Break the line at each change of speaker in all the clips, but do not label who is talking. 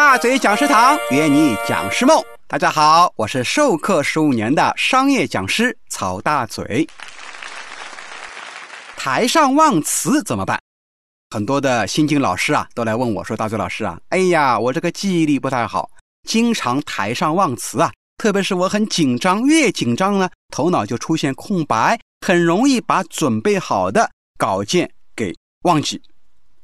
大嘴讲师堂约你讲师梦。大家好，我是授课十五年的商业讲师曹大嘴。台上忘词怎么办？很多的新进老师啊，都来问我说：“大嘴老师啊，哎呀，我这个记忆力不太好，经常台上忘词啊。特别是我很紧张，越紧张呢，头脑就出现空白，很容易把准备好的稿件给忘记。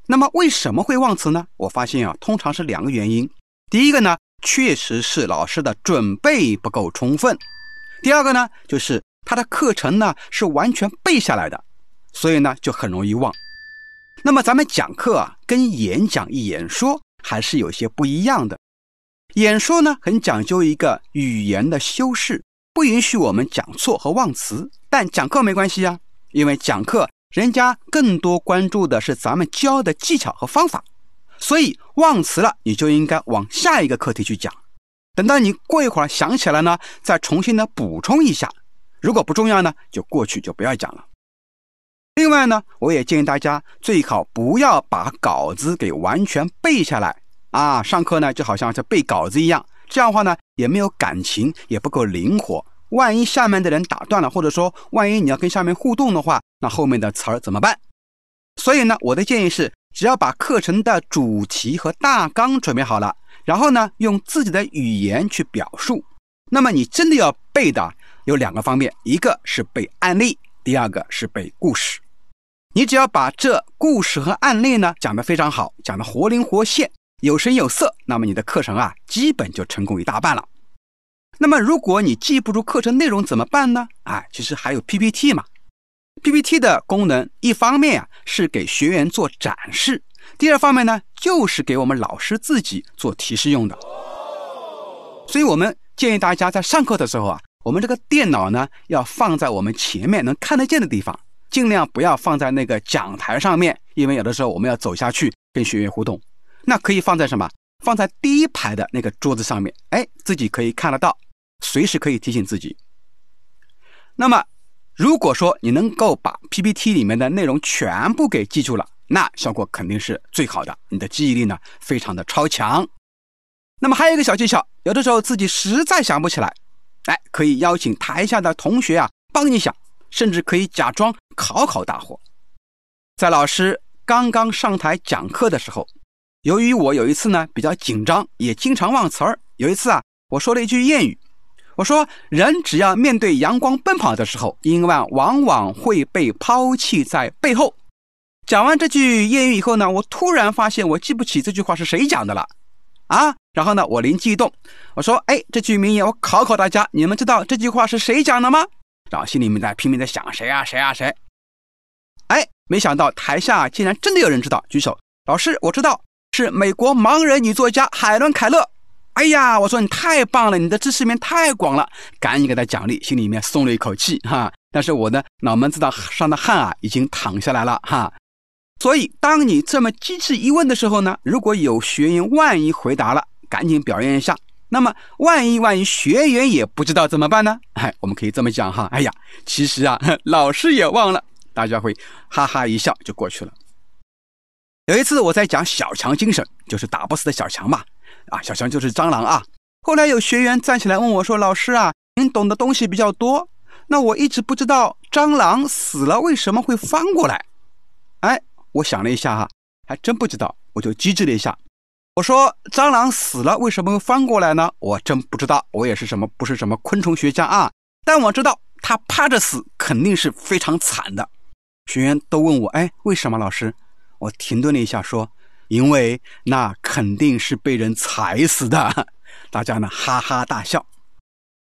那么为什么会忘词呢？我发现啊，通常是两个原因。第一个呢，确实是老师的准备不够充分；第二个呢，就是他的课程呢是完全背下来的，所以呢就很容易忘。那么咱们讲课啊，跟演讲、演说还是有些不一样的。演说呢，很讲究一个语言的修饰，不允许我们讲错和忘词。但讲课没关系啊，因为讲课人家更多关注的是咱们教的技巧和方法，所以忘词了，你就应该往下一个课题去讲。等到你过一会儿想起来呢，再重新的补充一下。如果不重要呢，就过去就不要讲了。另外呢，我也建议大家最好不要把稿子给完全背下来。啊，上课呢就好像是背稿子一样，这样的话呢也没有感情，也不够灵活。万一下面的人打断了，或者说万一你要跟下面互动的话，那后面的词儿怎么办？所以呢，我的建议是，只要把课程的主题和大纲准备好了，然后呢用自己的语言去表述。那么你真的要背的有两个方面，一个是背案例，第二个是背故事。你只要把这故事和案例呢讲得非常好，讲得活灵活现。有声有色，那么你的课程啊，基本就成功一大半了。那么如果你记不住课程内容怎么办呢？啊，其实还有 PPT 嘛。PPT 的功能，一方面啊是给学员做展示，第二方面呢就是给我们老师自己做提示用的。所以我们建议大家在上课的时候啊，我们这个电脑呢要放在我们前面能看得见的地方，尽量不要放在那个讲台上面，因为有的时候我们要走下去跟学员互动。那可以放在什么？放在第一排的那个桌子上面，哎，自己可以看得到，随时可以提醒自己。那么，如果说你能够把 PPT 里面的内容全部给记住了，那效果肯定是最好的，你的记忆力呢非常的超强。那么还有一个小技巧，有的时候自己实在想不起来，哎，可以邀请台下的同学啊帮你想，甚至可以假装考考大伙。在老师刚刚上台讲课的时候。由于我有一次呢比较紧张，也经常忘词儿。有一次啊，我说了一句谚语，我说人只要面对阳光奔跑的时候，因为往往会被抛弃在背后。讲完这句谚语以后呢，我突然发现我记不起这句话是谁讲的了啊！然后呢，我灵机一动，我说：“哎，这句名言我考考大家，你们知道这句话是谁讲的吗？”然后心里面在拼命的想谁啊谁啊谁。哎，没想到台下竟然真的有人知道，举手，老师我知道。是美国盲人女作家海伦·凯勒。哎呀，我说你太棒了，你的知识面太广了，赶紧给他奖励，心里面松了一口气哈。但是我的脑门子的上的汗啊，已经淌下来了哈。所以，当你这么机智一问的时候呢，如果有学员万一回答了，赶紧表扬一下。那么，万一万一学员也不知道怎么办呢？哎，我们可以这么讲哈。哎呀，其实啊，老师也忘了，大家会哈哈一笑就过去了。有一次我在讲小强精神，就是打不死的小强嘛，啊，小强就是蟑螂啊。后来有学员站起来问我说：“老师啊，您懂的东西比较多，那我一直不知道蟑螂死了为什么会翻过来。”哎，我想了一下哈，还真不知道，我就机智了一下，我说：“蟑螂死了为什么会翻过来呢？我真不知道，我也是什么不是什么昆虫学家啊，但我知道它趴着死肯定是非常惨的。”学员都问我：“哎，为什么老师？”我停顿了一下，说：“因为那肯定是被人踩死的。”大家呢哈哈大笑。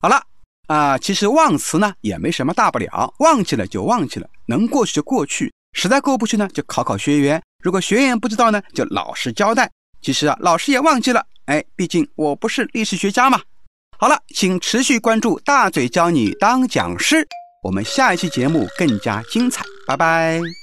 好了啊，其实忘词呢也没什么大不了，忘记了就忘记了，能过去就过去。实在过不去呢，就考考学员。如果学员不知道呢，就老实交代。其实啊，老师也忘记了。哎，毕竟我不是历史学家嘛。好了，请持续关注大嘴教你当讲师，我们下一期节目更加精彩。拜拜。